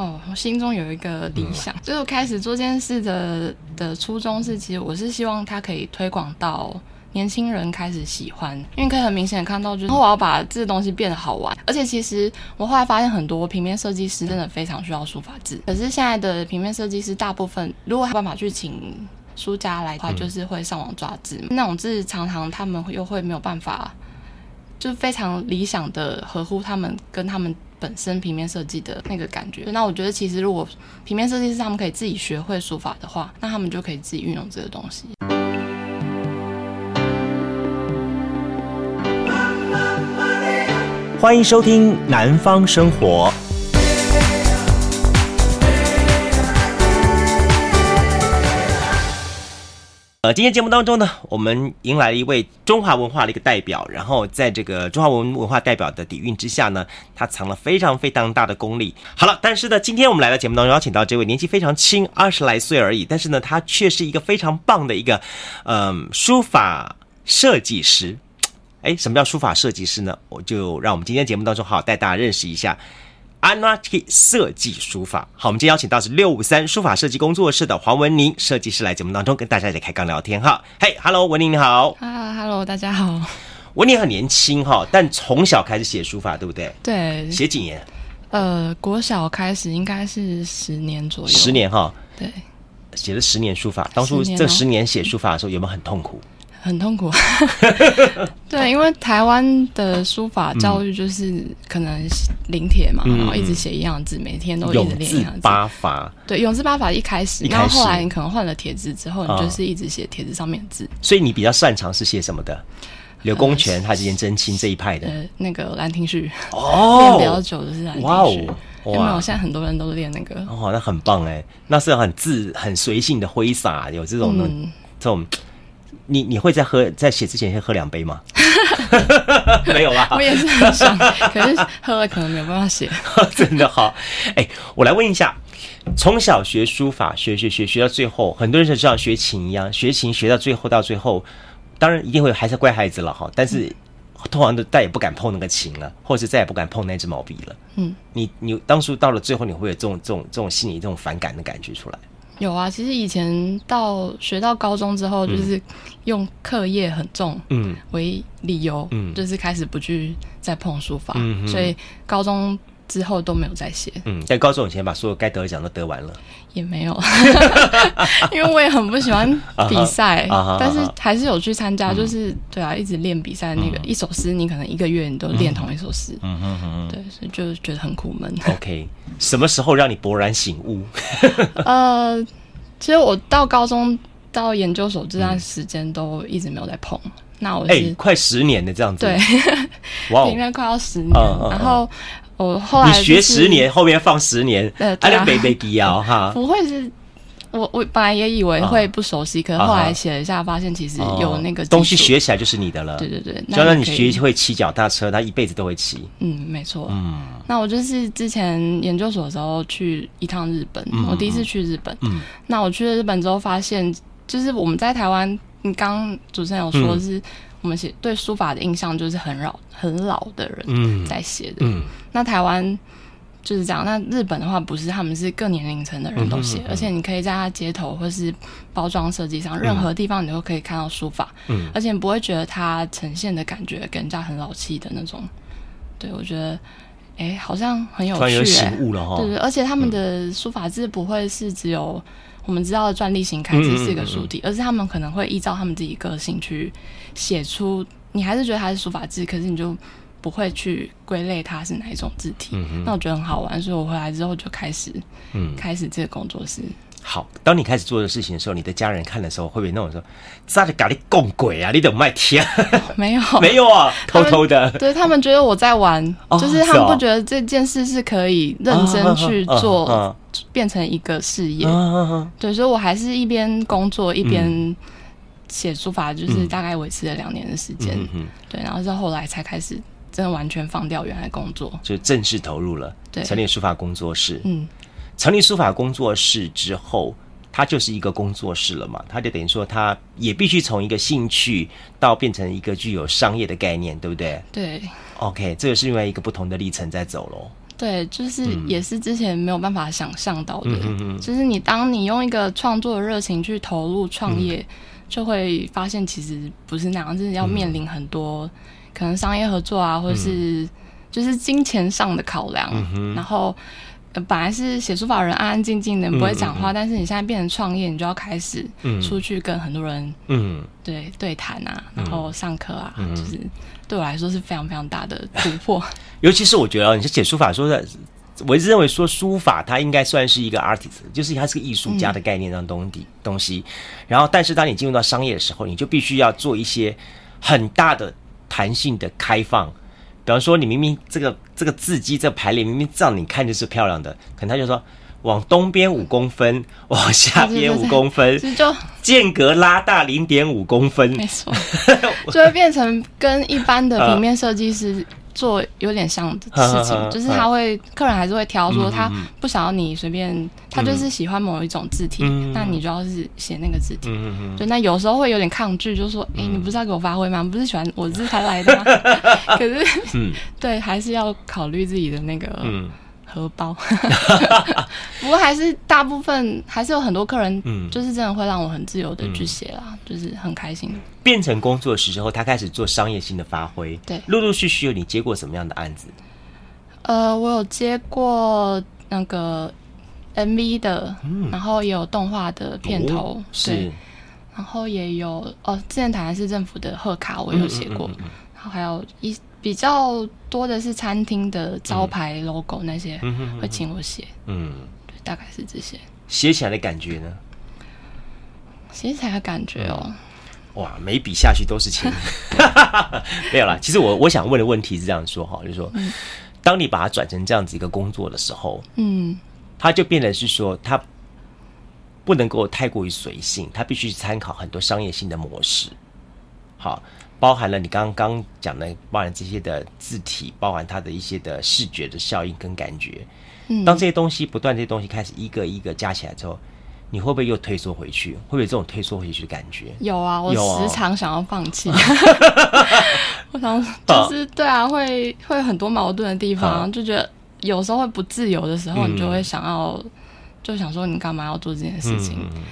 哦，我心中有一个理想，嗯、就是我开始做这件事的的初衷是，其实我是希望它可以推广到。年轻人开始喜欢，因为可以很明显看到，就是我要把这个东西变得好玩。而且其实我后来发现，很多平面设计师真的非常需要书法字。可是现在的平面设计师大部分，如果有办法去请书家来的话，就是会上网抓字。那种字常常他们又会没有办法，就是非常理想的合乎他们跟他们本身平面设计的那个感觉。那我觉得，其实如果平面设计师他们可以自己学会书法的话，那他们就可以自己运用这个东西。欢迎收听《南方生活》。呃，今天节目当中呢，我们迎来了一位中华文化的一个代表，然后在这个中华文文化代表的底蕴之下呢，他藏了非常非常大的功力。好了，但是呢，今天我们来到节目当中邀请到这位年纪非常轻，二十来岁而已，但是呢，他却是一个非常棒的一个嗯、书法设计师。哎，什么叫书法设计师呢？我就让我们今天节目当中好好带大家认识一下安娜提设计书法。好，我们今天邀请到是六五三书法设计工作室的黄文宁设计师来节目当中跟大家一起开杠聊天哈。嘿哈喽，文宁你好。哈喽，Hello, 大家好。文宁很年轻哈，但从小开始写书法，对不对？对。写几年？呃，国小开始应该是十年左右。十年哈。对。写了十年书法，当初这十年写书法的时候有没有很痛苦？很痛苦，对，因为台湾的书法教育就是可能临帖嘛，嗯、然后一直写一样的字，每天都一直练一样的字。八法，对，永字八法一开始，然后后来你可能换了帖子之后，你就是一直写帖子上面的字。所以你比较擅长是写什么的？柳公权还是颜真卿这一派的？呃，那个《兰亭序》哦，练比较久的是《兰亭序》。哇哦，有没有？现在很多人都练那个。哦，那很棒哎，那是很自很随性的挥洒，有这种这种。你你会在喝在写之前先喝两杯吗？没有啦？我也是很想，可是喝了可能没有办法写。真的好，哎，我来问一下，从小学书法，学学学学到最后，很多人就像学琴一样，学琴学到最后到最后，当然一定会还是乖孩子了哈，但是通常都再也不敢碰那个琴了，或者再也不敢碰那支毛笔了。嗯，你你当初到了最后，你会有这种这种这种心理这种反感的感觉出来？有啊，其实以前到学到高中之后，就是用课业很重嗯。为理由，嗯，就是开始不去再碰书法，嗯，所以高中之后都没有再写。嗯，在高中以前把所有该得的奖都得完了，也没有，因为我也很不喜欢比赛，但是还是有去参加，就是对啊，一直练比赛。那个一首诗，你可能一个月你都练同一首诗，嗯嗯嗯，对，所以就觉得很苦闷。OK，什么时候让你勃然醒悟？呃。其实我到高中到研究所这段时间都一直没有在碰，嗯、那我是、欸、快十年的这样子，对，应该快要十年。嗯嗯、然后我后来、就是、你学十年，后面放十年，呃，对啊，没没必要哈，不会是。我我本来也以为会不熟悉，可是后来写了一下，发现其实有那个东西学起来就是你的了。对对对，就让你学会骑脚踏车，他一辈子都会骑。嗯，没错。嗯，那我就是之前研究所的时候去一趟日本，我第一次去日本。嗯，那我去了日本之后，发现就是我们在台湾，你刚主持人有说是我们写对书法的印象就是很老很老的人在写的。嗯，那台湾。就是这样。那日本的话不是，他们是各年龄层的人都写，而且你可以在他街头或是包装设计上，任何地方你都可以看到书法。嗯，而且你不会觉得它呈现的感觉跟人家很老气的那种。对，我觉得，哎、欸，好像很有趣、欸。有醒悟了哈。对对，而且他们的书法字不会是只有我们知道的篆隶形开字是一个书体，嗯嗯嗯嗯、而是他们可能会依照他们自己个性去写出。你还是觉得它是书法字，可是你就。不会去归类它是哪一种字体，那我觉得很好玩，所以我回来之后就开始，嗯，开始这个工作室。好，当你开始做的事情的时候，你的家人看的时候，会不会那种说，咋的咖喱共鬼啊？你怎么卖天？没有，没有啊，偷偷的。对，他们觉得我在玩，哦、就是他们不觉得这件事是可以认真去做，哦哦哦、变成一个事业。对，所以我还是一边工作一边写书法，就是大概维持了两年的时间。对，然后是后来才开始。真的完全放掉原来工作，就正式投入了。对，成立书法工作室。嗯，成立书法工作室之后，它就是一个工作室了嘛？它就等于说，它也必须从一个兴趣到变成一个具有商业的概念，对不对？对。OK，这个是另外一个不同的历程在走喽。对，就是也是之前没有办法想象到的。嗯嗯，就是你当你用一个创作的热情去投入创业，嗯，就会发现其实不是那样，就是要面临很多可能商业合作啊，或者是就是金钱上的考量，嗯，然后。呃，本来是写书法人，安安静静的，不会讲话，嗯嗯嗯，但是你现在变成创业，你就要开始出去跟很多人，嗯，对对谈啊，然后上课啊，嗯，就是对我来说是非常非常大的突破。尤其是我觉得你是写书法，说的，我一直认为说书法它应该算是一个 artist，就是它是个艺术家的概念上东西东西。然后，但是当你进入到商业的时候，你就必须要做一些很大的弹性的开放。比方说，你明明这个这个字迹这个排列明明这样你看就是漂亮的，可能他就说往东边五公分，往下边五公分，就间隔拉大零点五公分，没错，就会变成跟一般的 平面设计师。做有点像的事情，就是他会客人还是会挑说他不想要你随便，他就是喜欢某一种字体，那你就要是写那个字体。就那有时候会有点抗拒，就说，哎，你不是要给我发挥吗？不是喜欢我字才来的吗？可是，对，还是要考虑自己的那个。荷包，不过还是大部分还是有很多客人，嗯，就是真的会让我很自由的去写啦，嗯，就是很开心。变成工作室之后，他开始做商业性的发挥，对，陆陆续续有你接过什么样的案子？呃，我有接过那个 MV 的，嗯，然后也有动画的片头，哦，是，然后也有哦，之前台南市政府的贺卡我有写过，然后还有一。比较多的是餐厅的招牌 logo 那些，会请我写，嗯，对，大概是这些。写起来的感觉呢？写起来的感觉哦，哇，每笔下去都是钱，没有啦。其实我我想问的问题是这样说哈，就是说，当你把它转成这样子一个工作的时候，嗯，它就变得是说，它不能够太过于随性，它必须参考很多商业性的模式，好。包含了你刚刚讲的，包含这些的字体，包含它的一些的视觉的效应跟感觉。嗯，当这些东西不断，这些东西开始一个一个加起来之后，你会不会又退缩回去？会不会有这种退缩回去的感觉？有啊，我时常想要放弃。哦、我想就是对啊，会会有很多矛盾的地方，就觉得有时候会不自由的时候，你就会想要，嗯、就想说你干嘛要做这件事情？嗯。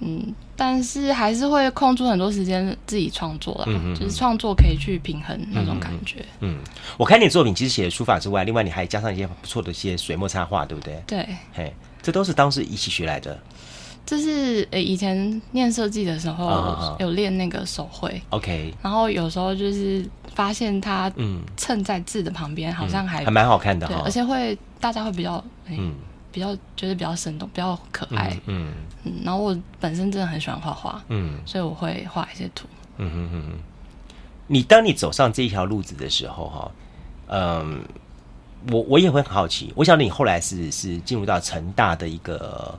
嗯但是还是会空出很多时间自己创作啦，嗯、就是创作可以去平衡那种感觉。嗯，我看你作品其实写的书法之外，另外你还加上一些不错的一些水墨插画，对不对？对，嘿，这都是当时一起学来的。这是诶、欸，以前念设计的时候有练那个手绘。OK，然后有时候就是发现它嗯衬在字的旁边，好像还、嗯、还蛮好看的对，而且会大家会比较、欸、嗯。比较觉得比较生动，比较可爱，嗯嗯，嗯，然后我本身真的很喜欢画画，嗯，所以我会画一些图，嗯哼哼哼。你当你走上这一条路子的时候，哈，嗯，我我也会很好奇。我想你后来是是进入到成大的一个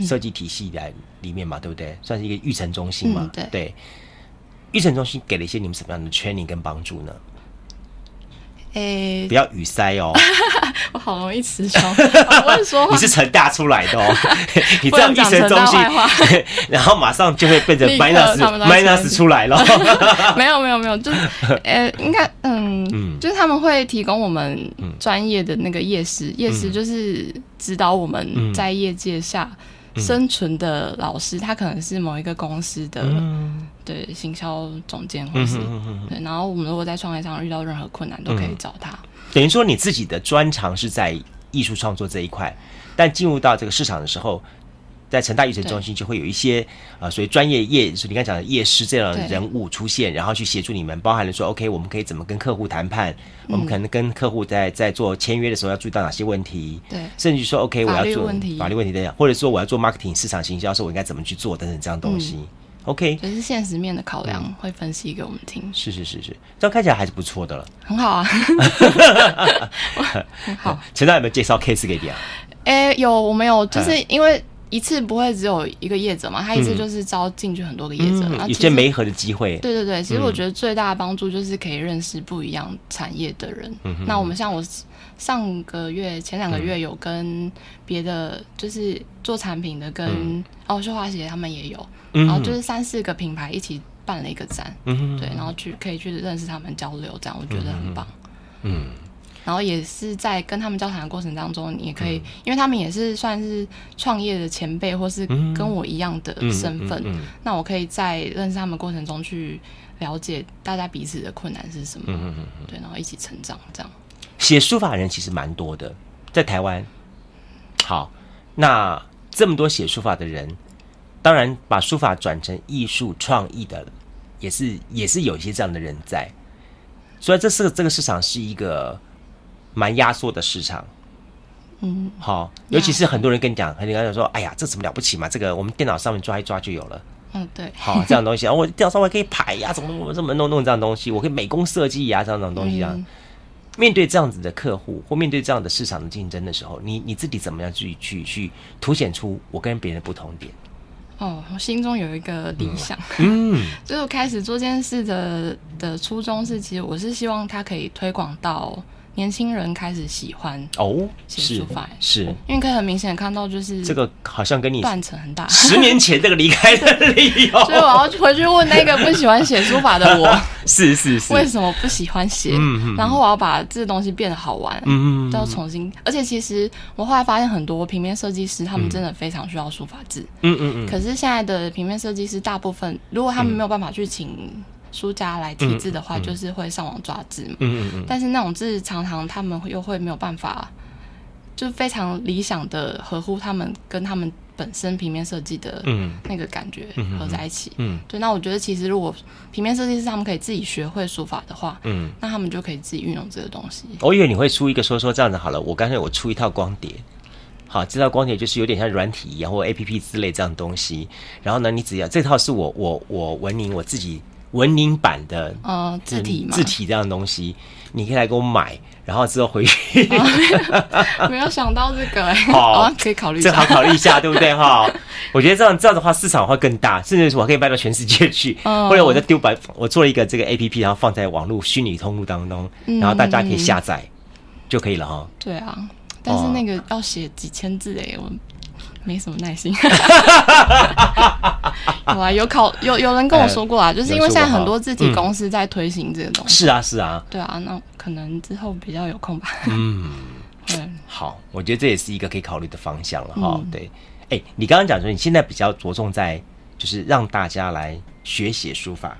设计体系来里面嘛，嗯、对不对？算是一个育成中心嘛，嗯、对对。育成中心给了一些你们什么样的 training 跟帮助呢？诶、欸，不要语塞哦！我好容易词穷，我会说话。你是成大出来的哦，你这样一声中心，然后马上就会变成 minus minus 出来了。没有没有没有，就是呃，应该嗯，嗯，就是他们会提供我们专业的那个夜师，夜师就是指导我们在业界下。生存的老师，他可能是某一个公司的、嗯、对行销总监，或是、嗯、对。然后我们如果在创业上遇到任何困难，都可以找他。嗯、等于说，你自己的专长是在艺术创作这一块，但进入到这个市场的时候。在成大育成中心就会有一些呃，所以专业业，是你刚讲的业师这样的人物出现，然后去协助你们，包含了说，OK，我们可以怎么跟客户谈判，嗯，我们可能跟客户在在做签约的时候要注意到哪些问题，对，甚至说，OK，我要做法律问题的，或者说我要做 marketing 市场行销时候，我应该怎么去做？等等这样东西，嗯，OK，就是现实面的考量，嗯，会分析给我们听，是是是是，这样看起来还是不错的了，很好啊，很好。陈大有没有介绍 case 给你啊？哎，有，我没有，就是因为。一次不会只有一个业者嘛？他一次就是招进去很多个业者，嗯嗯、有些媒合的机会。对对对，其实我觉得最大的帮助就是可以认识不一样产业的人。嗯、那我们像我上个月、前两个月有跟别的就是做产品的跟，跟、嗯、哦绣花鞋他们也有、嗯，然后就是三四个品牌一起办了一个展。嗯对，然后去可以去认识他们交流，这样我觉得很棒。嗯。嗯然后也是在跟他们交谈的过程当中，你也可以，因为他们也是算是创业的前辈，或是跟我一样的身份，那我可以在认识他们过程中去了解大家彼此的困难是什么，对，然后一起成长，这样。写书法的人其实蛮多的，在台湾。好，那这么多写书法的人，当然把书法转成艺术创意的，也是也是有一些这样的人在。所以这是这个市场是一个蛮压缩的市场。嗯，好，尤其是很多人跟你讲，很多人说：“哎呀，这怎么了不起嘛？这个我们电脑上面抓一抓就有了。”嗯，对。好，这样东西啊，我电脑上面可以排呀，怎么怎么怎么弄弄这样东西，我可以美工设计呀，这样东西啊。嗯面对这样子的客户，或面对这样的市场的竞争的时候，你你自己怎么样去去去凸显出我跟别人的不同点？哦，我心中有一个理想，嗯，就是我开始做这件事的的初衷是，其实我是希望它可以推广到。年轻人开始喜欢哦写书法，是因为可以很明显看到，就是这个好像跟你断层很大。十年前这个离开的理由，所以我要回去问那个不喜欢写书法的我，是是是，为什么不喜欢写？嗯嗯，然后我要把这个东西变得好玩，嗯嗯，都要重新。而且其实我后来发现，很多平面设计师他们真的非常需要书法字，嗯嗯嗯。可是现在的平面设计师大部分，如果他们没有办法去请。书家来提字的话，就是会上网抓字嘛。嗯嗯嗯。但是那种字常常他们又会没有办法，就是非常理想的合乎他们跟他们本身平面设计的那个感觉合在一起。嗯。对，那我觉得其实如果平面设计师他们可以自己学会书法的话，嗯，那他们就可以自己运用这个东西。我以为你会出一个说说这样子好了，我干脆我出一套光碟。好，这套光碟就是有点像软体一样或 A P P 之类这样东西。然后呢，你只要这套是我我我文宁我自己。文林版的呃字体嘛，字体这样的东西，你可以来给我买，然后之后回去。哦、没有想到这个哎，好、哦，可以考虑，正好考虑一下，对不对哈？我觉得这样这样的话，市场会更大，甚至是我可以卖到全世界去。哦、或者我在丢版，我做了一个这个 A P P，然后放在网络虚拟通路当中，然后大家可以下载、嗯、就可以了哈。对啊，但是那个要写几千字哎，我。没什么耐心，有啊，有考有有人跟我说过啊，就是因为现在很多字体公司在推行这个东西，是啊是啊，对啊，那可能之后比较有空吧。嗯，对，好，我觉得这也是一个可以考虑的方向了哈。对，哎，你刚刚讲说你现在比较着重在就是让大家来学写书法，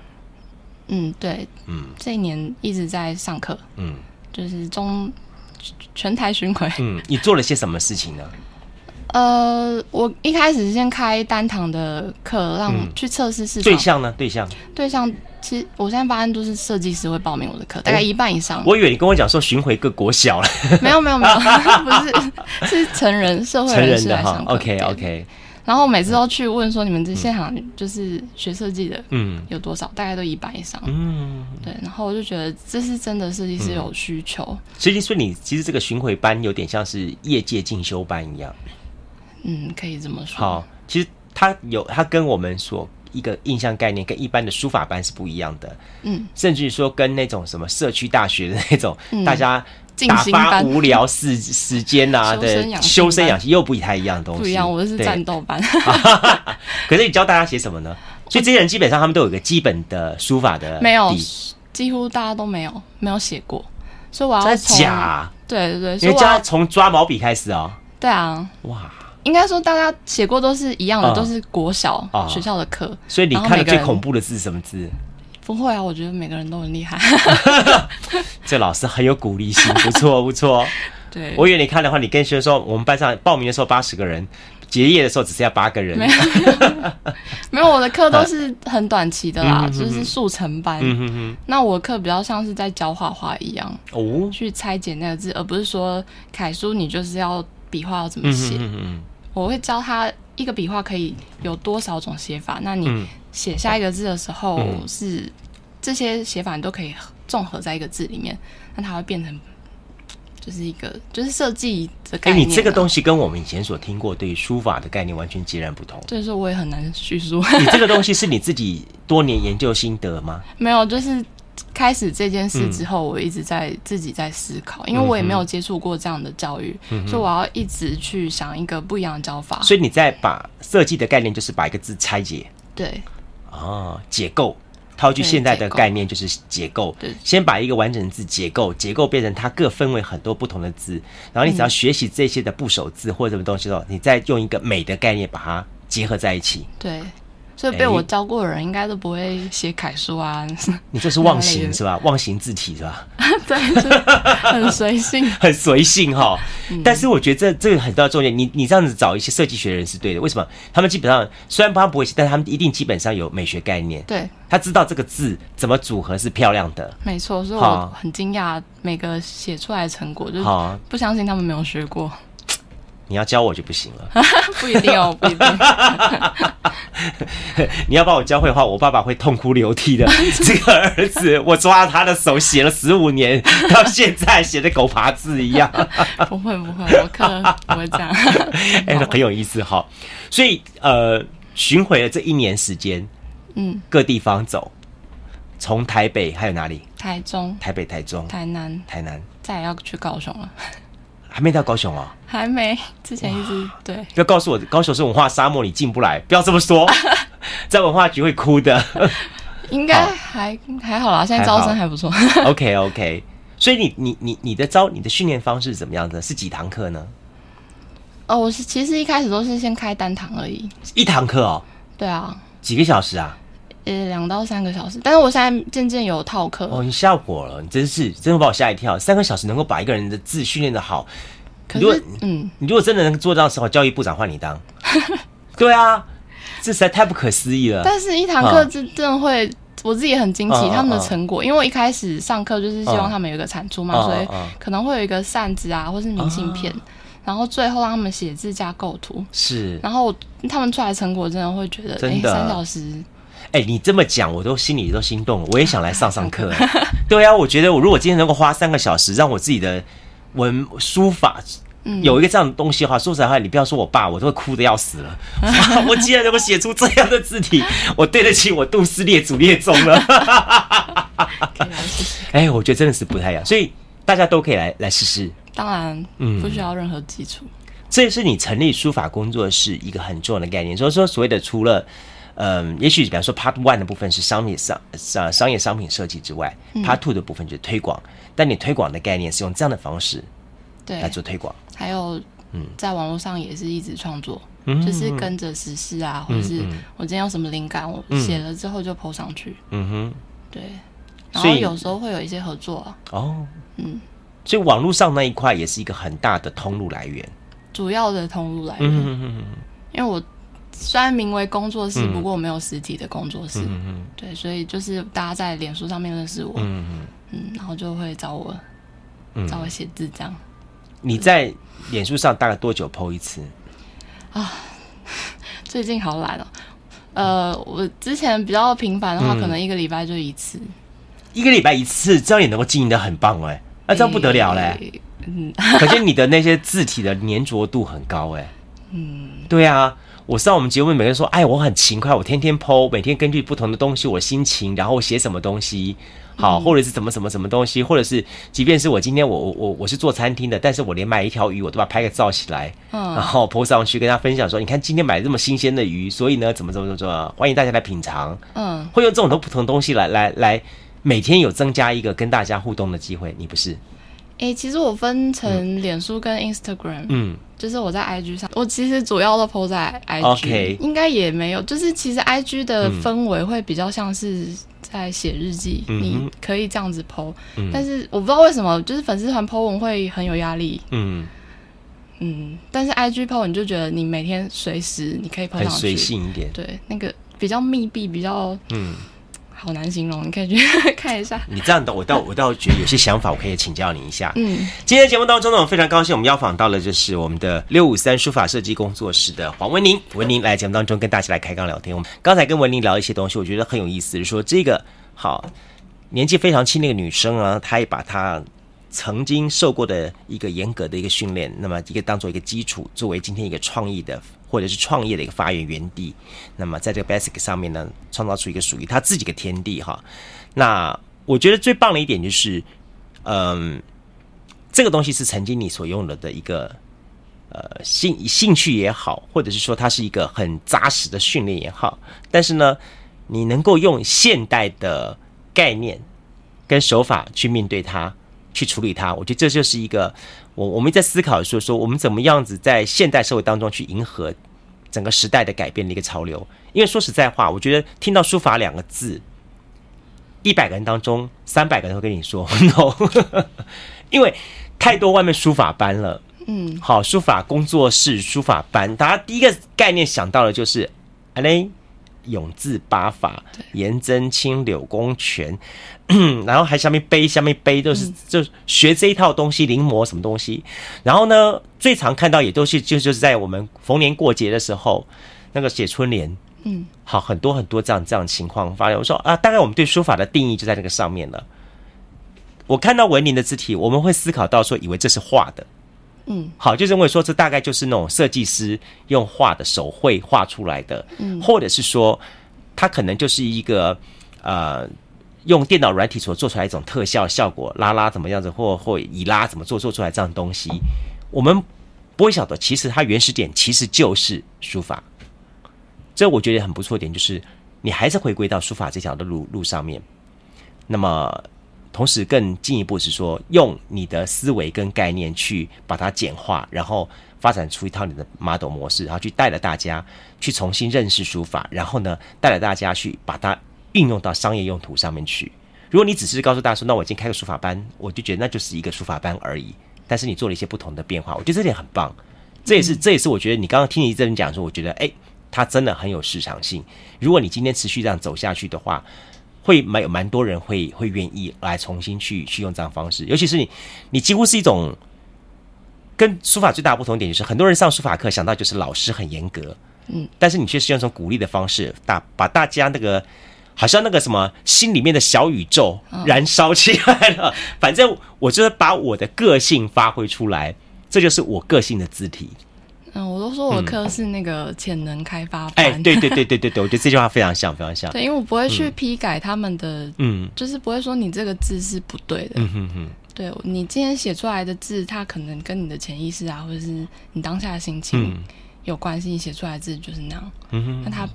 嗯，对，嗯，这一年一直在上课，嗯，就是中全台巡回，嗯，你做了些什么事情呢？呃，我一开始先开单堂的课，让去测试市场。对象呢？对象？对象，其实我现在发现都是设计师会报名我的课，大概一半以上。我以为你跟我讲说巡回各国小了。没有没有没有，不是，是成人社会人士来上课。OK OK。然后每次都去问说，你们这现场就是学设计的，嗯，有多少？大概都一半以上。嗯，对。然后我就觉得这是真的设计师有需求。设计师，你其实这个巡回班有点像是业界进修班一样。嗯，可以这么说。好，其实它有它跟我们所一个印象概念跟一般的书法班是不一样的。嗯，甚至于说跟那种什么社区大学的那种，嗯、大家打发无聊时时间啊 的修身养性又不太一样的东西。不一样，我是战斗班。可是你教大家写什么呢？所以这些人基本上他们都有一个基本的书法的，没有，几乎大家都没有没有写过。所以我要从假，对对对，所以我要从抓毛笔开始哦。对啊，哇。应该说，大家写过都是一样的，都是国小学校的课。所以你看的最恐怖的字是什么字？不会啊，我觉得每个人都很厉害。这老师很有鼓励性，不错不错。对，我以为你看的话，你跟学生说，我们班上报名的时候八十个人，结业的时候只剩下八个人。没有，没有，我的课都是很短期的啦，就是速成班。那我的课比较像是在教画画一样，哦，去拆解那个字，而不是说楷书，你就是要。笔画要怎么写？我会教他一个笔画可以有多少种写法。那你写下一个字的时候，是、嗯、这些写法你都可以综合在一个字里面，那它会变成就是一个就是设计的概念。你这个东西跟我们以前所听过对于书法的概念完全截然不同。所以说我也很难叙述。你这个东西是你自己多年研究心得吗？没有，就是。开始这件事之后，我一直在自己在思考，因为我也没有接触过这样的教育，所以我要一直去想一个不一样的教法。所以你在把设计的概念，就是把一个字拆解，对，哦，解构，套句现在的概念就是结构，对，先把一个完整的字结构，结构变成它各分为很多不同的字，然后你只要学习这些的部首字或者什么东西的时候，你再用一个美的概念把它结合在一起。对。所以被我教过的人应该都不会写楷书啊！你这是忘形是吧？忘形字体是吧？对，很随性，很随性哈。但是我觉得这这个很大的重点，你你这样子找一些设计学的人是对的。为什么？他们基本上虽然他不会写，但他们一定基本上有美学概念。对，他知道这个字怎么组合是漂亮的。没错，所以我很惊讶每个写出来的成果，就是不相信他们没有学过。你要教我就不行了，不一定哦，不一定。你要把我教会的话，我爸爸会痛哭流涕的。这个儿子，我抓他的手写了十五年，到现在写的狗爬字一样。不会不会，我课不会这样。哎、欸，很有意思哈。所以呃，巡回了这一年时间，嗯，各地方走，从台北还有哪里？台中、台北、台中、台南、台南，再也要去高雄了。还没到高雄哦，还没。之前一直对，不要告诉我高雄是文化沙漠，你进不来。不要这么说，在文化局会哭的。应该还好还好啦，现在招生还不错。OK OK，所以你你你你的招你的训练方式怎么样的？是几堂课呢？哦，我是其实一开始都是先开单堂而已，一堂课哦。对啊，几个小时啊？呃，两到三个小时。但是我现在渐渐有套课哦，你吓我了，你真是真的把我吓一跳。三个小时能够把一个人的字训练的好，可是嗯，你如果真的能做到的时候，教育部长换你当。对啊，这实在太不可思议了。但是一堂课真真的会，嗯、我自己也很惊奇他们的成果，因为我一开始上课就是希望他们有一个产出嘛，嗯、所以可能会有一个扇子啊，或是明信片，嗯、然后最后让他们写字加构图。是，然后他们出来的成果真的会觉得，哎、欸，三小时。哎、欸，你这么讲，我都心里都心动了。我也想来上上课。对啊，我觉得我如果今天能够花三个小时，让我自己的文书法有一个这样的东西的话，说实在话，你不要说我爸，我都会哭的要死了。我竟然能够写出这样的字体，我对得起我杜氏列祖列宗了。哎、欸，我觉得真的是不太一样，所以大家都可以来来试试。当然，嗯，不需要任何基础。这也是你成立书法工作室一个很重要的概念。所以说，所谓的除了嗯，也许比方说，Part One 的部分是商业商商商业商品设计之外，嗯，Part Two 的部分就是推广。但你推广的概念是用这样的方式，对，来做推广。还有，嗯，在网络上也是一直创作，嗯，就是跟着时事啊，嗯，或者是我今天有什么灵感，我写了之后就 po 上去。嗯哼，对。然后有时候会有一些合作啊。哦，嗯，所以网络上那一块也是一个很大的通路来源，主要的通路来源。因为我。虽然名为工作室，不过我没有实体的工作室。嗯嗯，对，所以就是大家在脸书上面认识我，嗯嗯，嗯，然后就会找我，找我写字这样。你在脸书上大概多久 po 一次？啊，最近好懒哦。呃，我之前比较频繁的话，可能一个礼拜就一次。一个礼拜一次，这样也能够经营的很棒哎，那这样不得了嘞。嗯，可见你的那些字体的粘着度很高哎。嗯，对啊。我上我们节目，每个人说：“哎，我很勤快，我天天 po，每天根据不同的东西，我心情，然后写什么东西，好，或者是什么什么什么东西，或者是，即便是我今天我我我我是做餐厅的，但是我连买一条鱼，我都把它拍个照起来，嗯，然后 po 上去跟大家分享说，你看今天买了这么新鲜的鱼，所以呢，怎么怎么怎么，欢迎大家来品尝，嗯，会用这种都不同的东西来来来，每天有增加一个跟大家互动的机会，你不是？哎、欸，其实我分成脸书跟 Instagram，嗯，就是我在 IG 上，我其实主要都 po 在 IG，应该也没有，就是其实 IG 的氛围会比较像是在写日记，嗯、你可以这样子 po，、嗯、但是我不知道为什么，就是粉丝团 po 文会很有压力，嗯。嗯，但是 IG po 你就觉得你每天随时你可以 po 上去，随性一点，对，那个比较密闭，比较嗯。好难形容，你可以去 看一下。你这样的，我倒我倒觉得有些想法，我可以请教你一下。嗯，今天节目当中呢，我非常高兴，我们邀访到了就是我们的六五三书法设计工作室的黄文宁。文宁来节目当中跟大家来开杠聊天。我们刚才跟文宁聊一些东西，我觉得很有意思，就是说这个好年纪非常轻那个女生啊，她也把她曾经受过的一个严格的一个训练，那么一个当做一个基础，作为今天一个创意的。或者是创业的一个发源园地，那么在这个 basic 上面呢，创造出一个属于他自己的天地哈。那我觉得最棒的一点就是，嗯，这个东西是曾经你所拥有的一个呃兴兴趣也好，或者是说它是一个很扎实的训练也好，但是呢，你能够用现代的概念跟手法去面对它，去处理它。我觉得这就是一个我我们在思考说说我们怎么样子在现代社会当中去迎合整个时代的改变的一个潮流。因为说实在话，我觉得听到书法两个字，一百个人当中三百个人会跟你说 no，因为太多外面书法班了。嗯，好，书法工作室、书法班，大家第一个概念想到的就是，哎嘞，永字八法，颜真卿、柳公权，然后还下面碑，下面碑都是、嗯、就学这一套东西，临摹什么东西。然后呢，最常看到也都是就就是在我们逢年过节的时候，那个写春联，嗯，好，很多很多这样这样情况发生。我说啊，大概我们对书法的定义就在那个上面了。我看到文林的字体，我们会思考到说，以为这是画的。嗯，好，就认为说这大概就是那种设计师用画的手绘画出来的，嗯，或者是说，它可能就是一个呃，用电脑软体所做出来一种特效效果，拉拉怎么样子，或或以拉怎么做做出来这样东西，我们不会晓得，其实它原始点其实就是书法。这我觉得很不错的点就是，你还是回归到书法这条的路路上面，那么。同时，更进一步是说，用你的思维跟概念去把它简化，然后发展出一套你的 model 模式，然后去带着大家去重新认识书法，然后呢，带着大家去把它运用到商业用途上面去。如果你只是告诉大家说，那我已经开个书法班，我就觉得那就是一个书法班而已。但是你做了一些不同的变化，我觉得这点很棒。这也是，这也是我觉得你刚刚听你这人讲说，我觉得哎，它真的很有市场性。如果你今天持续这样走下去的话。会蛮有蛮多人会会愿意来重新去去用这样方式，尤其是你，你几乎是一种跟书法最大的不同点就是，很多人上书法课想到就是老师很严格，嗯，但是你却是用一种鼓励的方式，大把大家那个好像那个什么心里面的小宇宙燃烧起来了。反正我就是把我的个性发挥出来，这就是我个性的字体。嗯，我都说我的课是那个潜能开发班。哎、嗯，对 对对对对对，我觉得这句话非常像，非常像。对，因为我不会去批改他们的，嗯，就是不会说你这个字是不对的。嗯哼哼。对，你今天写出来的字，它可能跟你的潜意识啊，或者是你当下的心情有关系。你写出来的字就是那样。嗯哼。那它，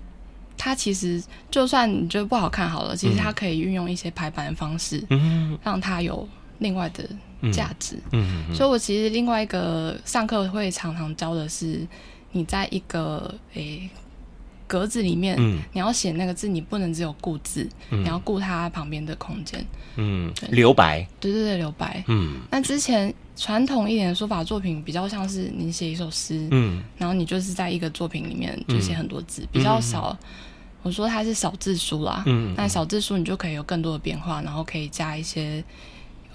它其实就算你觉得不好看好了，其实它可以运用一些排版的方式，嗯，让它有另外的。价值，嗯，嗯，所以我其实另外一个上课会常常教的是，你在一个诶、欸、格子里面，嗯，你要写那个字，你不能只有顾字，嗯，你要顾它旁边的空间，嗯，留白，对对对，留白，嗯。那之前传统一点的书法作品比较像是你写一首诗，嗯，然后你就是在一个作品里面就写很多字，嗯，比较少。我说它是少字书啦，嗯，那少字书你就可以有更多的变化，然后可以加一些。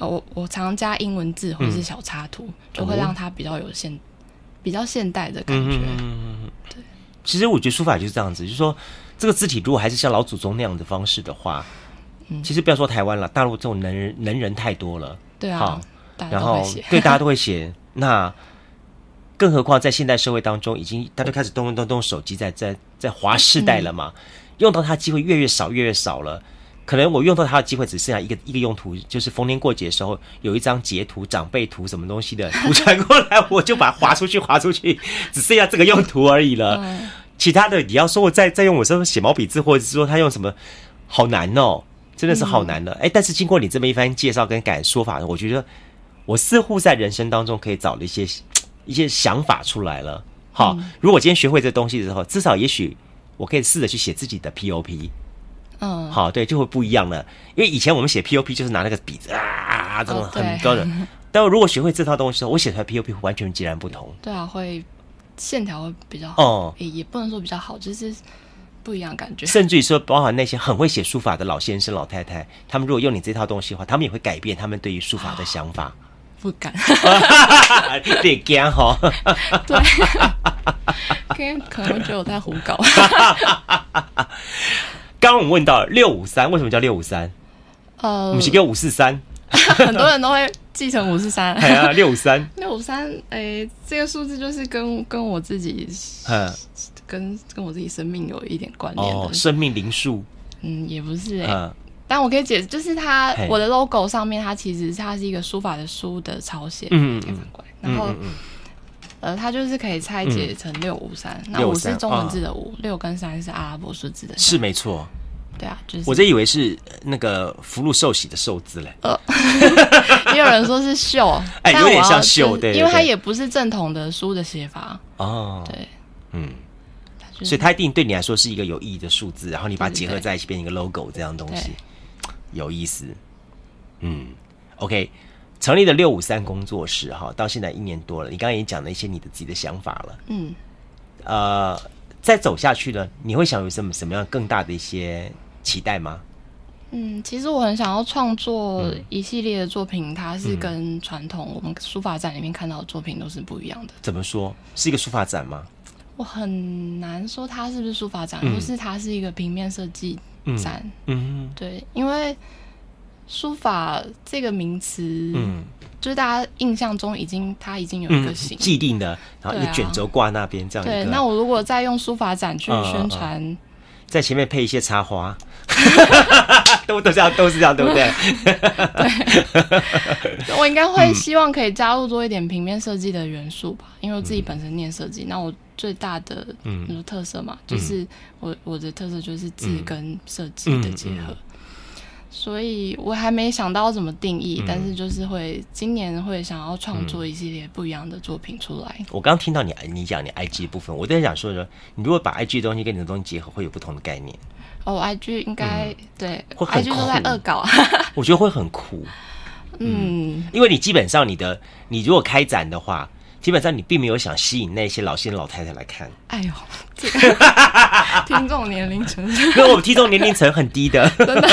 我我常常加英文字或者是小插图，嗯，就会让它比较有现，比较现代的感觉。嗯，对。其实我觉得书法就是这样子，就是说这个字体如果还是像老祖宗那样的方式的话，嗯，其实不要说台湾了，大陆这种能人能人太多了。对啊，然后对大家都会写，那更何况在现代社会当中，已经大家都开始动动动手机在在在划世代了嘛，嗯，用到它机会越越少越越少了。可能我用到它的机会只剩下一个一个用途，就是逢年过节的时候有一张截图、长辈图什么东西的图传过来，我就把它划出去，划出去，只剩下这个用途而已了。其他的你要说我再再用我说写毛笔字，或者是说他用什么，好难哦，真的是好难的。哎，但是经过你这么一番介绍跟改说法，我觉得我似乎在人生当中可以找了一些 一些想法出来了。好，如果今天学会这东西之后，至少也许我可以试着去写自己的 POP。嗯，好，对，就会不一样了。因为以前我们写 POP 就是拿那个笔子啊，这种很标准。哦、但如果学会这套东西我写出来 POP 会完全截然不同。对啊，会线条会比较好。哦、嗯，也不能说比较好，就是不一样感觉。甚至于说，包含那些很会写书法的老先生、老太太，他们如果用你这套东西的话，他们也会改变他们对于书法的想法。哦、不敢，得干哈？对，可可能觉得我在胡搞。刚刚我们问到六五三，为什么叫六五三？呃，我们是叫五四三，很多人都会记成五四三。哎呀，六五三，六五三，哎，这个数字就是跟跟我自己，嗯，跟跟我自己生命有一点关联的。哦，生命灵数。嗯，也不是哎、欸嗯，但我可以解释，就是它我的 logo 上面，它其实它是一个书法的书的抄写，嗯嗯，然后。呃，它就是可以拆解成六五三，那五是中文字的五，六跟三是阿拉伯数字的。是没错，对啊，就是我这以为是那个福禄寿喜的寿字嘞。呃，也有人说是秀，哎，有点像秀，对，因为它也不是正统的书的写法哦。对，嗯，所以它一定对你来说是一个有意义的数字，然后你把它结合在一起变成一个 logo 这样东西，有意思。嗯，OK，成立了六五三工作室哈，到现在一年多了，你刚刚也讲了一些你的自己的想法了。嗯，呃。再走下去呢，你会想有什么什么样更大的一些期待吗？嗯，其实我很想要创作一系列的作品，嗯、它是跟传统我们书法展里面看到的作品都是不一样的。怎么说？是一个书法展吗？我很难说它是不是书法展，或、嗯、是它是一个平面设计展。嗯，嗯对，因为书法这个名词，嗯。就是大家印象中已经，它已经有一个形、嗯、既定的，然后一个卷轴挂那边这样。对，那我如果再用书法展去宣传、嗯嗯嗯，在前面配一些插花，都都这样，都是这样，对不对？对，我应该会希望可以加入多一点平面设计的元素吧，因为我自己本身念设计，那我最大的嗯。特色嘛，就是我我的特色就是字跟设计的结合。嗯嗯嗯所以我还没想到怎么定义，嗯、但是就是会今年会想要创作一系列不一样的作品出来。我刚听到你你讲你 IG 的部分，我在想说说，你如果把 IG 的东西跟你的东西结合，会有不同的概念。哦，IG 应该、嗯、对，会很。IG 都在恶搞，我觉得会很酷。嗯，因为你基本上你的你如果开展的话。基本上你并没有想吸引那些老先生老太太来看。哎呦，这个 听众年龄层，因为我们听众年龄层很低的，真的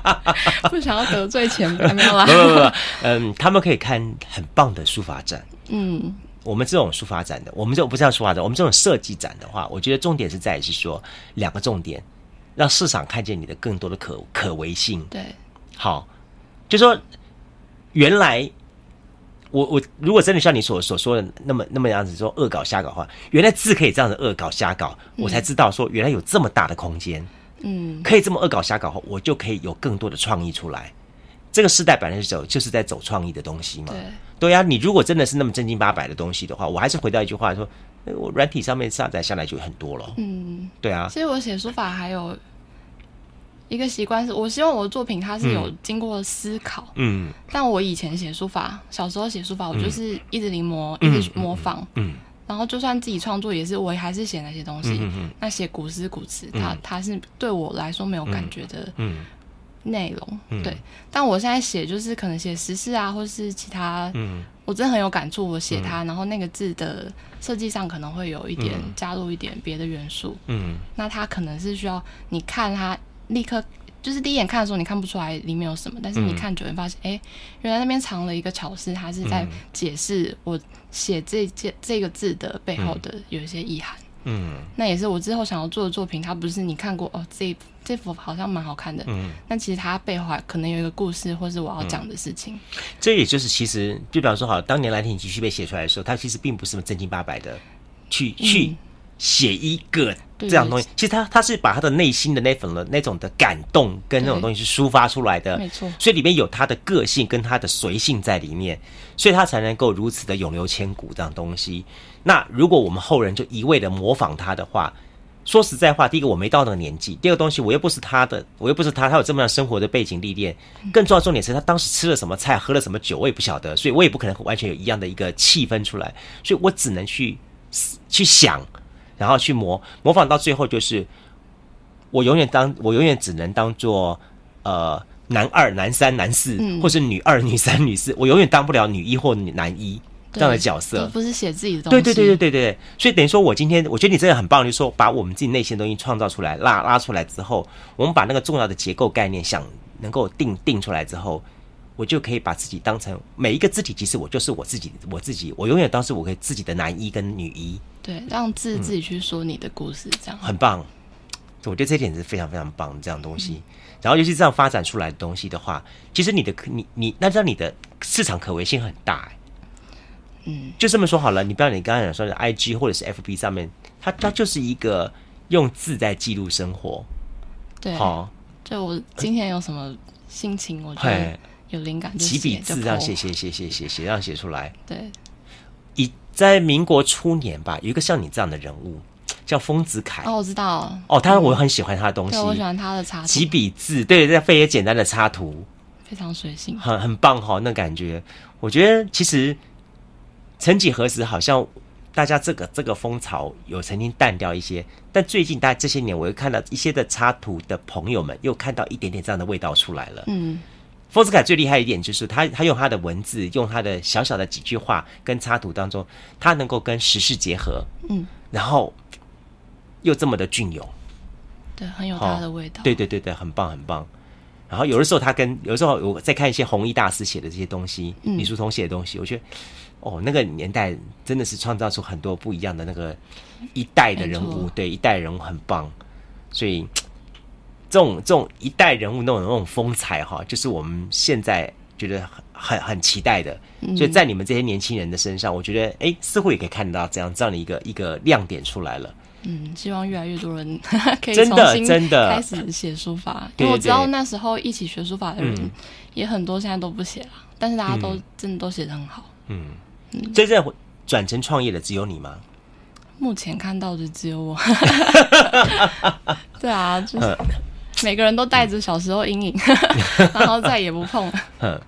不想要得罪前辈，没有啦。不不不，嗯，他们可以看很棒的书法展。嗯，我们这种书法展的，我们这种不是叫书法展，我们这种设计展的话，我觉得重点是在于是说两个重点，让市场看见你的更多的可可为性。对，好，就说原来。我我如果真的像你所所说的那么那么样子说恶搞瞎搞的话，原来字可以这样子恶搞瞎搞，嗯、我才知道说原来有这么大的空间，嗯，可以这么恶搞瞎搞后，我就可以有更多的创意出来。这个时代本来是走就是在走创意的东西嘛，对对呀、啊。你如果真的是那么正经八百的东西的话，我还是回到一句话说，我软体上面下载下来就很多了，嗯，对啊。所以我写书法还有。一个习惯是，我希望我的作品它是有经过思考。嗯，但我以前写书法，小时候写书法，我就是一直临摹，嗯、一直模仿。嗯，嗯然后就算自己创作，也是我还是写那些东西。嗯嗯、那写古诗古词，它它是对我来说没有感觉的内容。嗯、对，但我现在写就是可能写时事啊，或是其他。嗯，我真的很有感触，我写它，然后那个字的设计上可能会有一点加入一点别的元素。嗯，那它可能是需要你看它。立刻就是第一眼看的时候，你看不出来里面有什么，但是你看久了发现，哎、嗯欸，原来那边藏了一个巧思，它是在解释我写这件这个字的背后的有一些意涵。嗯，那也是我之后想要做的作品，它不是你看过哦，这这幅好像蛮好看的。嗯，但其实它背后可能有一个故事，或是我要讲的事情。这也就是其实，就比方说，好，当年《兰亭集序》被写出来的时候，它其实并不是那么正经八百的去去。嗯写一个这样东西，其实他他是把他的内心的那份的那种的感动跟那种东西是抒发出来的，没错。所以里面有他的个性跟他的随性在里面，所以他才能够如此的永流千古这样东西。那如果我们后人就一味的模仿他的话，说实在话，第一个我没到那个年纪，第二个东西我又不是他的，我又不是他，他有这么样生活的背景历练，更重要重点是他当时吃了什么菜，喝了什么酒，我也不晓得，所以我也不可能完全有一样的一个气氛出来，所以我只能去去想。然后去模模仿到最后，就是我永远当我永远只能当做呃男二、男三、男四，嗯、或是女二、女三、女四，我永远当不了女一或女男一这样的角色。不是写自己的东西。对对对对对对。所以等于说我今天，我觉得你真的很棒，就是说把我们自己内心的东西创造出来，拉拉出来之后，我们把那个重要的结构概念想能够定定出来之后。我就可以把自己当成每一个字体，其实我就是我自己，我自己，我永远当是我可以自己的男一跟女一。对，让字自己去说你的故事，这样、嗯、很棒。我觉得这一点是非常非常棒的这样东西。嗯、然后尤其这样发展出来的东西的话，其实你的你你那这样你的市场可为性很大、欸。嗯，就这么说好了。你不要你刚刚讲说的 IG 或者是 FB 上面，它它就是一个用字在记录生活。对，好，就我今天有什么心情，我觉得。有灵感就写，起笔字这样写写写写写写这样写出来。对，以在民国初年吧，有一个像你这样的人物，叫丰子恺。哦，我知道。哦，他我很喜欢他的东西，对，我喜欢他的插图，几笔字，对，这非常简单的插图，非常随性，很很棒哈、哦，那感觉。我觉得其实曾几何时，好像大家这个这个风潮有曾经淡掉一些，但最近大家这些年，我又看到一些的插图的朋友们又看到一点点这样的味道出来了。嗯。丰子恺最厉害一点就是他，他用他的文字，用他的小小的几句话跟插图当中，他能够跟时事结合，嗯，然后又这么的隽永，对，很有他的味道，对对对对，很棒很棒。然后有的时候他跟有的时候我在看一些弘一大师写的这些东西，李叔同写的东西，我觉得哦，那个年代真的是创造出很多不一样的那个一代的人物，对，一代人物很棒，所以。这种这种一代人物那种那种风采哈，就是我们现在觉得很很很期待的。所以在你们这些年轻人的身上，我觉得哎，似乎也可以看到这样这样的一个一个亮点出来了。嗯，希望越来越多人 可以重新真的开始写书法，因为我知道那时候一起学书法的人也很多，现在都不写了，但是大家都真的都写的很好。嗯嗯，真正转成创业的只有你吗？目前看到的只有我。对啊，就是。每个人都带着小时候阴影，嗯、然后再也不碰。嗯，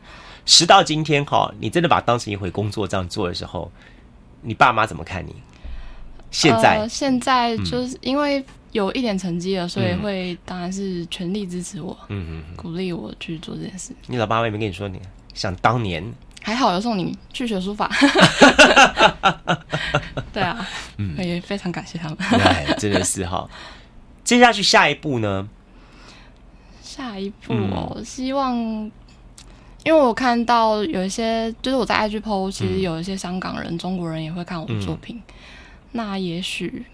时到今天哈，你真的把它当成一回工作这样做的时候，你爸妈怎么看你？现在，呃、现在就是因为有一点成绩了，所以会当然是全力支持我，嗯嗯，鼓励我去做这件事。你老爸妈有没有跟你说你想当年？还好有送你去学书法。对啊，嗯，也非常感谢他们。对，真的是哈。接下去下一步呢？下一步哦，嗯、希望，因为我看到有一些，就是我在 IG po，其实有一些香港人、嗯、中国人也会看我的作品，嗯、那也许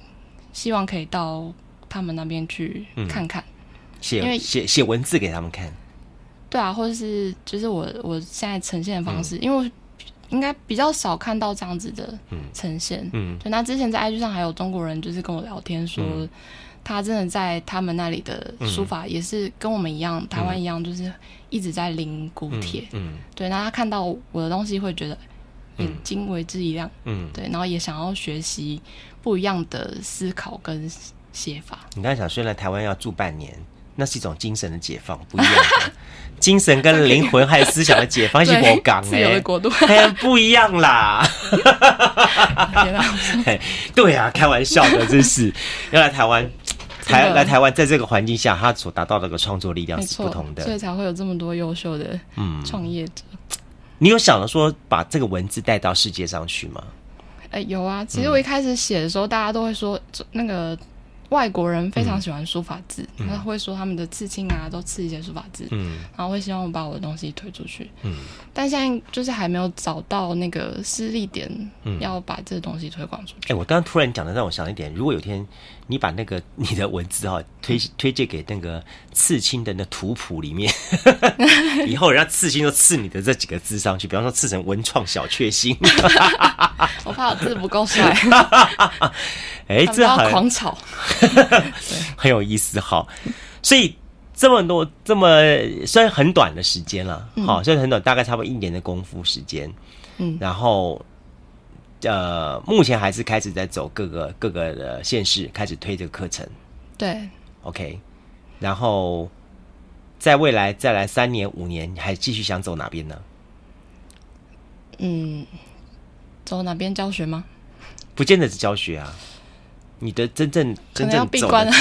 希望可以到他们那边去看看，写、写写文字给他们看，对啊，或者是就是我我现在呈现的方式，嗯、因为我应该比较少看到这样子的呈现，嗯，嗯就那之前在 IG 上还有中国人就是跟我聊天说。嗯他真的在他们那里的书法也是跟我们一样，嗯、台湾一样，就是一直在临古帖。嗯，嗯对。那他看到我的东西会觉得眼睛为之一亮。嗯，对。然后也想要学习不一样的思考跟写法。你刚才想，虽然台湾要住半年，那是一种精神的解放，不一样的 精神跟灵魂还有思想的解放，是我讲自由的国度，不一样啦。对啊，开玩笑的，真是要来台湾。台来台湾，在这个环境下，他所达到的个创作力量是不同的，所以才会有这么多优秀的嗯创业者。你有想着说把这个文字带到世界上去吗？哎、欸，有啊。其实我一开始写的时候，嗯、大家都会说，那个外国人非常喜欢书法字，他、嗯、会说他们的刺青啊都刺一些书法字，嗯，然后会希望我把我的东西推出去，嗯。但现在就是还没有找到那个施力点，要把这个东西推广出去。哎、欸，我刚刚突然讲的让我想一点，如果有一天。你把那个你的文字哈推推荐给那个刺青的那图谱里面，以后人家刺青都刺你的这几个字上去，比方说刺成文创小确幸，我怕我字不够帅。哎，这很狂草，很有意思哈。所以这么多这么虽然很短的时间了，好，虽然很短，大概差不多一年的功夫时间，嗯，然后。呃，目前还是开始在走各个各个的县市，开始推这个课程。对，OK。然后在未来再来三年五年，还继续想走哪边呢？嗯，走哪边教学吗？不见得是教学啊。你的真正真正闭关的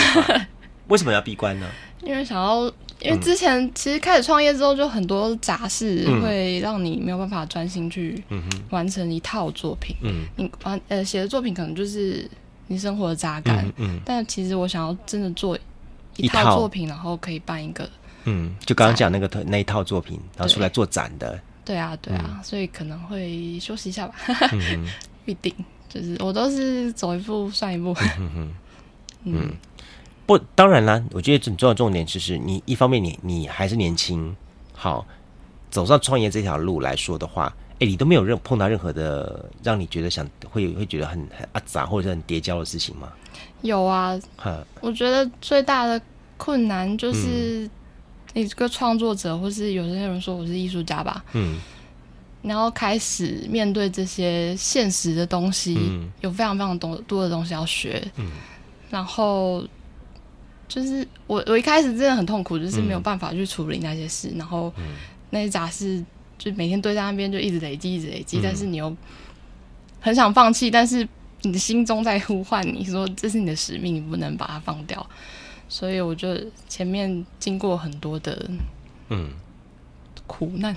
为什么要闭关呢？因为想要。因为之前其实开始创业之后，就很多杂事会让你没有办法专心去完成一套作品。嗯，你完呃写的作品可能就是你生活的杂感。嗯，但其实我想要真的做一套作品，然后可以办一个。嗯，就刚刚讲那个那一套作品，然后出来做展的。对啊，对啊，所以可能会休息一下吧。一定，就是我都是走一步算一步。嗯嗯。不，当然啦。我觉得很重要的重点就是，你一方面你你还是年轻，好走上创业这条路来说的话，哎，你都没有任碰到任何的让你觉得想会会觉得很很阿杂或者很跌跤的事情吗？有啊，哈我觉得最大的困难就是你这个创作者，嗯、或是有些人说我是艺术家吧，嗯，然后开始面对这些现实的东西，嗯、有非常非常多多的东西要学，嗯。然后就是我我一开始真的很痛苦，就是没有办法去处理那些事，嗯、然后那些杂事就每天堆在那边，就一直累积，一直累积。嗯、但是你又很想放弃，但是你的心中在呼唤你说这是你的使命，你不能把它放掉。所以我就前面经过很多的嗯。苦难，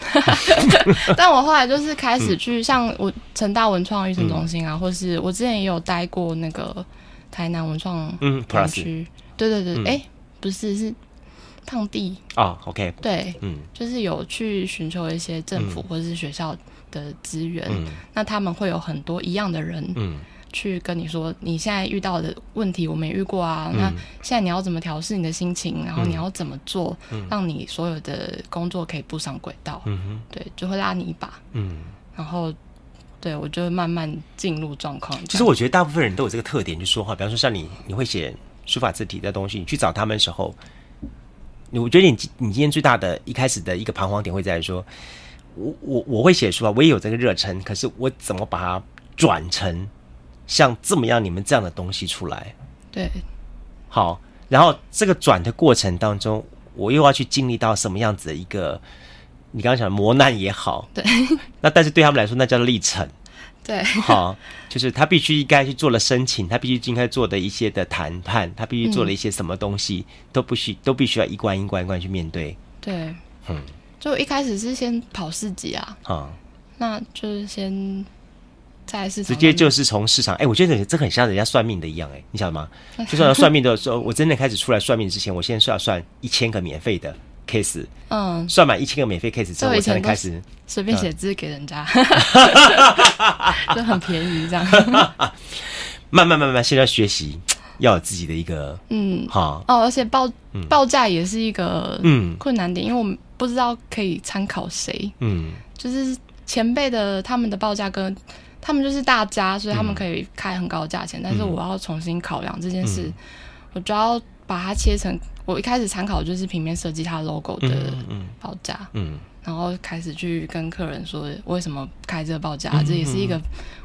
但我后来就是开始去像我成大文创育成中心啊，嗯、或是我之前也有待过那个台南文创嗯区，对对对，哎、嗯欸，不是是胖地哦，OK，对，嗯，就是有去寻求一些政府或者是学校的资源，嗯、那他们会有很多一样的人，嗯。去跟你说你现在遇到的问题，我没遇过啊。嗯、那现在你要怎么调试你的心情？然后你要怎么做，让你所有的工作可以步上轨道？嗯哼，对，就会拉你一把。嗯，然后对我就会慢慢进入状况。其实我觉得大部分人都有这个特点，就说话。比方说像你，你会写书法字体的东西，你去找他们的时候，我觉得你你今天最大的一开始的一个彷徨点会在于说，我我我会写书法，我也有这个热忱，可是我怎么把它转成？像这么样，你们这样的东西出来，对，好，然后这个转的过程当中，我又要去经历到什么样子的一个，你刚刚讲的磨难也好，对，那但是对他们来说，那叫做历程，对，好，就是他必须应该去做了申请，他必须应该做的一些的谈判，他必须做了一些什么东西，嗯、都不需都必须要一关一关一关去面对，对，嗯，就一开始是先跑四级啊，啊、嗯，那就是先。直接就是从市场，哎、欸，我觉得这很像人家算命的一样、欸，哎，你晓得吗？就算要算命的时候，我真的开始出来算命之前，我先是要算一千个免费的 case，嗯，算满一千个免费 case 之后，我才能开始随便写字给人家，嗯、就很便宜这样。慢慢慢慢，现在学习要有自己的一个，嗯，好哦，而且报报价也是一个嗯。困难点，嗯、因为我们不知道可以参考谁，嗯，就是前辈的他们的报价跟。他们就是大家，所以他们可以开很高的价钱。嗯、但是我要重新考量这件事，嗯、我就要把它切成。我一开始参考就是平面设计它 logo 的报价，嗯，嗯然后开始去跟客人说为什么开这个报价。嗯、这也是一个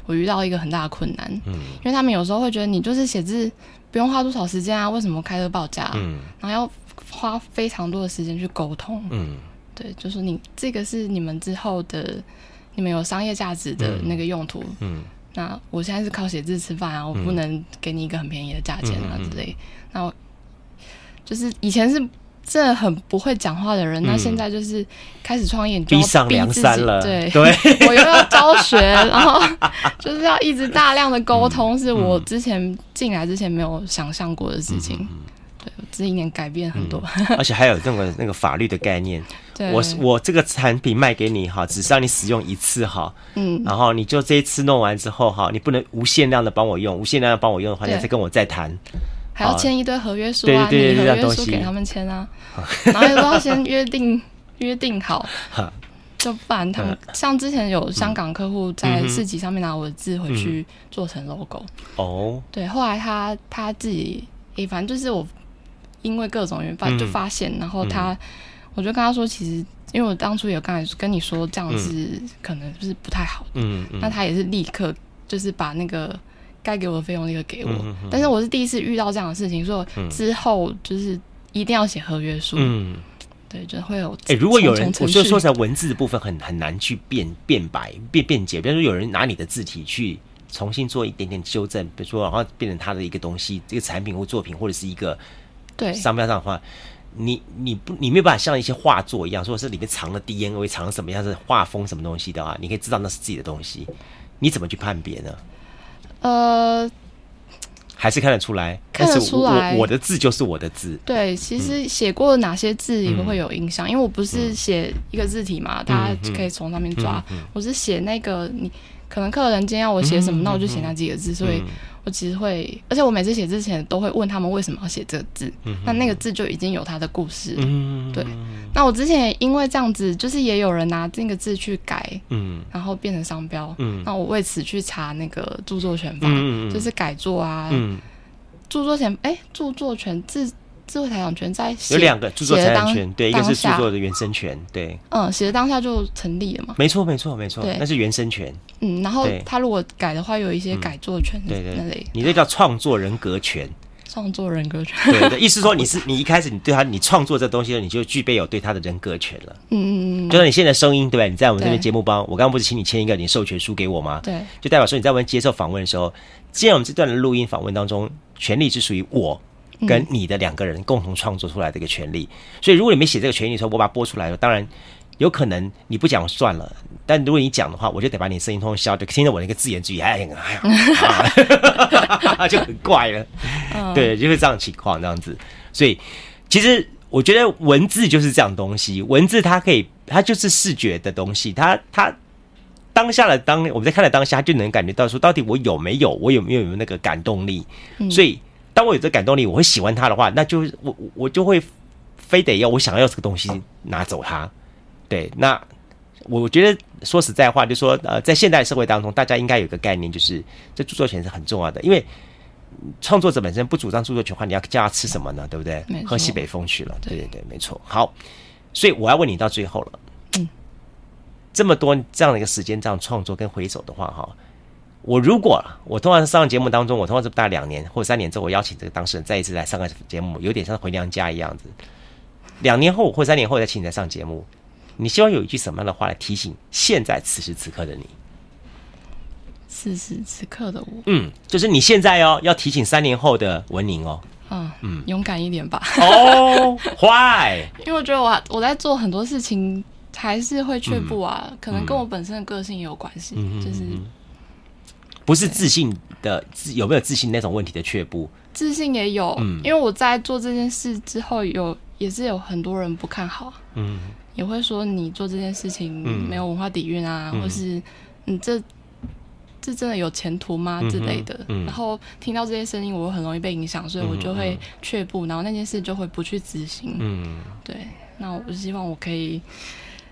我遇到一个很大的困难，嗯，因为他们有时候会觉得你就是写字不用花多少时间啊，为什么开这个报价？嗯，然后要花非常多的时间去沟通，嗯，对，就是你这个是你们之后的。你们有商业价值的那个用途，嗯，嗯，那我现在是靠写字吃饭啊，我不能给你一个很便宜的价钱啊之类。嗯嗯嗯、那我就是以前是真的很不会讲话的人，嗯、那现在就是开始创业，你就要逼自己，逼上梁山了，对对，我又要教学，然后就是要一直大量的沟通，是我之前进来之前没有想象过的事情。对，这一年改变很多，嗯、而且还有那个那个法律的概念。对。我我这个产品卖给你哈，只是让你使用一次哈，嗯，然后你就这一次弄完之后哈，你不能无限量的帮我用，无限量的帮我用的话，你再跟我再谈，还要签一堆合约书啊，对对对，你合约书给他们签啊，然后都要先约定 约定好，就不然他们像之前有香港客户在市集上面拿我的字回去做成 logo，哦，对，后来他他自己，诶，反正就是我。因为各种原因就发现，嗯、然后他，嗯、我就跟他说，其实因为我当初有刚才跟你说这样子可能是不太好嗯、那他也是立刻就是把那个该给我的费用立刻给我，但是我是第一次遇到这样的事情，所以之后就是一定要写合约书，嗯、对，就会有哎、欸，如果有人，我就说起来文字的部分很很难去辩辩白辩辩解，比如说有人拿你的字体去重新做一点点修正，比如说然后变成他的一个东西，这个产品或作品或者是一个。对，商标上的话，你你不你没有办法像一些画作一样，说是里面藏了 DNA，藏了什么样的画风什么东西的话，你可以知道那是自己的东西，你怎么去判别呢？呃，还是看得出来，看得出来，我，我的字就是我的字。对，其实写过哪些字也会有印象，嗯、因为我不是写一个字体嘛，嗯、大家可以从上面抓。我是写那个，你可能客人今天要我写什么，嗯、那我就写那几个字，所以。我其实会，而且我每次写之前都会问他们为什么要写这个字，嗯、那那个字就已经有它的故事。了。嗯、对，那我之前也因为这样子，就是也有人拿这个字去改，嗯，然后变成商标，嗯，那我为此去查那个著作权法，嗯、就是改作啊，嗯、著作权，哎，著作权字。智慧财产权在有两个著作财产权，对，一个是著作的原生权，对，嗯，写的当下就成立了嘛？没错，没错，没错，对，那是原生权。嗯，然后他如果改的话，有一些改作权，对对，你这叫创作人格权，创作人格权。对对，意思说你是你一开始你对他你创作这东西，你就具备有对他的人格权了。嗯嗯嗯。就像你现在声音对不对？你在我们这边节目帮我刚刚不是请你签一个你授权书给我吗？对。就代表说你在我们接受访问的时候，既然我们这段的录音访问当中，权利是属于我跟你的两个人共同创作出来的一个权利。所以如果你没写这个权利的时候，我把它播出来了，当然。有可能你不讲算了，但如果你讲的话，我就得把你声音通通消，就听着我那个自言自语，哎呀，哎呀，就很怪了。对，就是这样情况，这样子。所以，其实我觉得文字就是这样东西，文字它可以，它就是视觉的东西，它它当下的当我们在看的当下，它就能感觉到说，到底我有没有，我有没有有那个感动力。所以，当我有这感动力，我会喜欢它的话，那就我我就会非得要我想要这个东西拿走它。对，那我觉得说实在话，就是说呃，在现代社会当中，大家应该有一个概念，就是这著作权是很重要的。因为创作者本身不主张著作权的话，你要叫他吃什么呢？对不对？喝西北风去了。对对对，没错。好，所以我要问你到最后了。嗯，这么多这样的一个时间这样创作跟回首的话，哈，我如果我通常上节目当中，我通常是大概两年或三年之后，我邀请这个当事人再一次来上个节目，有点像回娘家一样子。两年后或三年后再请你来上节目。你希望有一句什么样的话来提醒现在此时此刻的你？此时此刻的我，嗯，就是你现在哦，要提醒三年后的文宁哦，嗯嗯，勇敢一点吧。哦，Why？因为我觉得我我在做很多事情还是会却步啊，嗯、可能跟我本身的个性也有关系，嗯、就是不是自信的自有没有自信那种问题的却步，自信也有，嗯，因为我在做这件事之后有也是有很多人不看好，嗯。也会说你做这件事情没有文化底蕴啊，嗯、或是你这这真的有前途吗？之类的。然后听到这些声音，我会很容易被影响，所以我就会却步，然后那件事就会不去执行。嗯，对。那我希望我可以，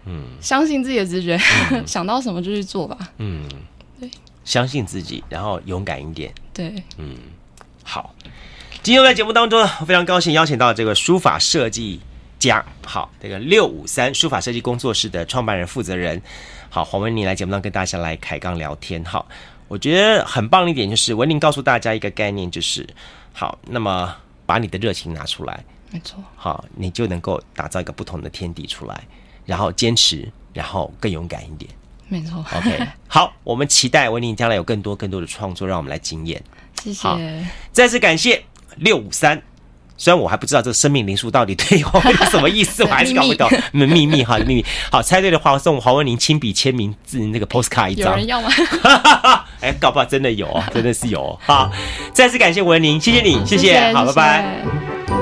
嗯，相信自己的直觉，嗯、想到什么就去做吧。嗯，对，相信自己，然后勇敢一点。对，嗯，好。今天在节目当中呢，我非常高兴邀请到这个书法设计。家好，这个六五三书法设计工作室的创办人负责人，好，黄文宁来节目当中跟大家来开杠聊天。好，我觉得很棒的一点就是文宁告诉大家一个概念，就是好，那么把你的热情拿出来，没错，好，你就能够打造一个不同的天地出来，然后坚持，然后更勇敢一点，没错。OK，好，我们期待文宁将来有更多更多的创作，让我们来惊艳。谢谢，再次感谢六五三。虽然我还不知道这个生命灵数到底对我有什么意思，我还是搞不懂。秘密，秘密哈，秘密。好，猜对的话，我送黄文玲亲笔签名字那个 postcard 一张。有人要吗？哎，搞不好真的有，真的是有。好，再次感谢文玲，谢谢你，谢谢好，拜拜。